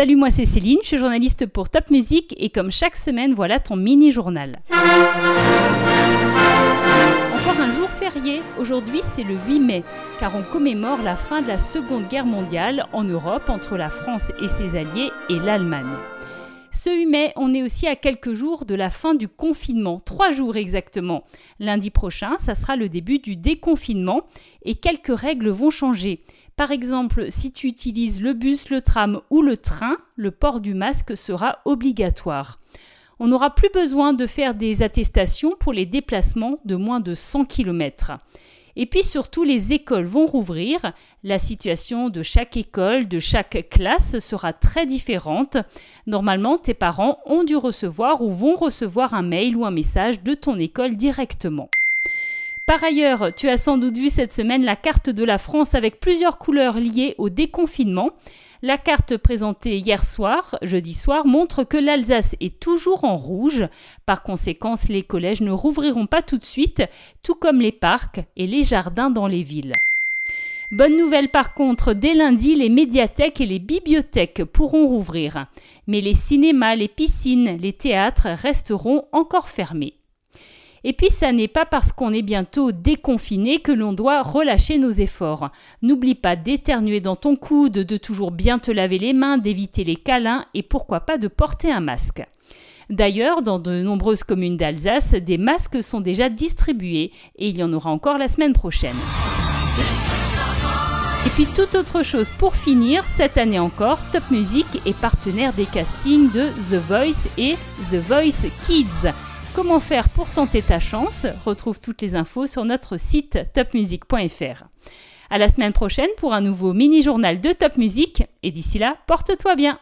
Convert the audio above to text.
Salut, moi c'est Céline, je suis journaliste pour Top Music et comme chaque semaine, voilà ton mini-journal. Encore un jour férié, aujourd'hui c'est le 8 mai, car on commémore la fin de la Seconde Guerre mondiale en Europe entre la France et ses alliés et l'Allemagne. Ce 8 mai, on est aussi à quelques jours de la fin du confinement, trois jours exactement. Lundi prochain, ça sera le début du déconfinement et quelques règles vont changer. Par exemple, si tu utilises le bus, le tram ou le train, le port du masque sera obligatoire. On n'aura plus besoin de faire des attestations pour les déplacements de moins de 100 km. Et puis surtout, les écoles vont rouvrir. La situation de chaque école, de chaque classe sera très différente. Normalement, tes parents ont dû recevoir ou vont recevoir un mail ou un message de ton école directement. Par ailleurs, tu as sans doute vu cette semaine la carte de la France avec plusieurs couleurs liées au déconfinement. La carte présentée hier soir, jeudi soir, montre que l'Alsace est toujours en rouge. Par conséquent, les collèges ne rouvriront pas tout de suite, tout comme les parcs et les jardins dans les villes. Bonne nouvelle par contre, dès lundi, les médiathèques et les bibliothèques pourront rouvrir. Mais les cinémas, les piscines, les théâtres resteront encore fermés. Et puis ça n'est pas parce qu'on est bientôt déconfiné que l'on doit relâcher nos efforts. N'oublie pas d'éternuer dans ton coude, de toujours bien te laver les mains, d'éviter les câlins et pourquoi pas de porter un masque. D'ailleurs, dans de nombreuses communes d'Alsace, des masques sont déjà distribués et il y en aura encore la semaine prochaine. Et puis toute autre chose pour finir, cette année encore, Top Music est partenaire des castings de The Voice et The Voice Kids. Comment faire pour tenter ta chance? Retrouve toutes les infos sur notre site topmusic.fr. À la semaine prochaine pour un nouveau mini-journal de Top Music et d'ici là, porte-toi bien.